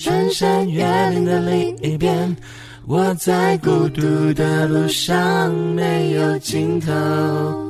穿山越岭的另一边，我在孤独的路上没有尽头。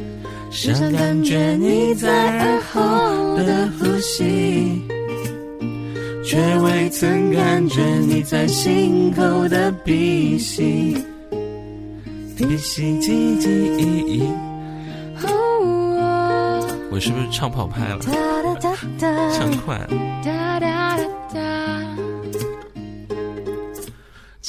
想感觉你在耳后的呼吸，却未曾感觉你在心口的鼻息，鼻息唧唧咿咿。我是不是唱跑拍了？唱快了。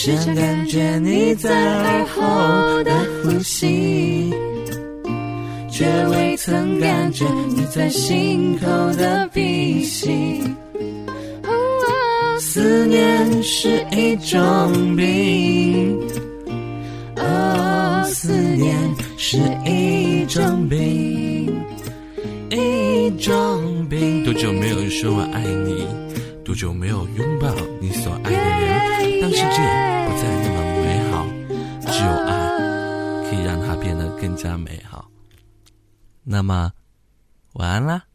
时常感觉你在耳后的呼吸，却未曾感觉你在心口的鼻息。思念是一种病，哦，思念是一种病，一种病。多久没有说我爱你？多久没有拥抱你所爱的人？加美好。那么，晚安啦。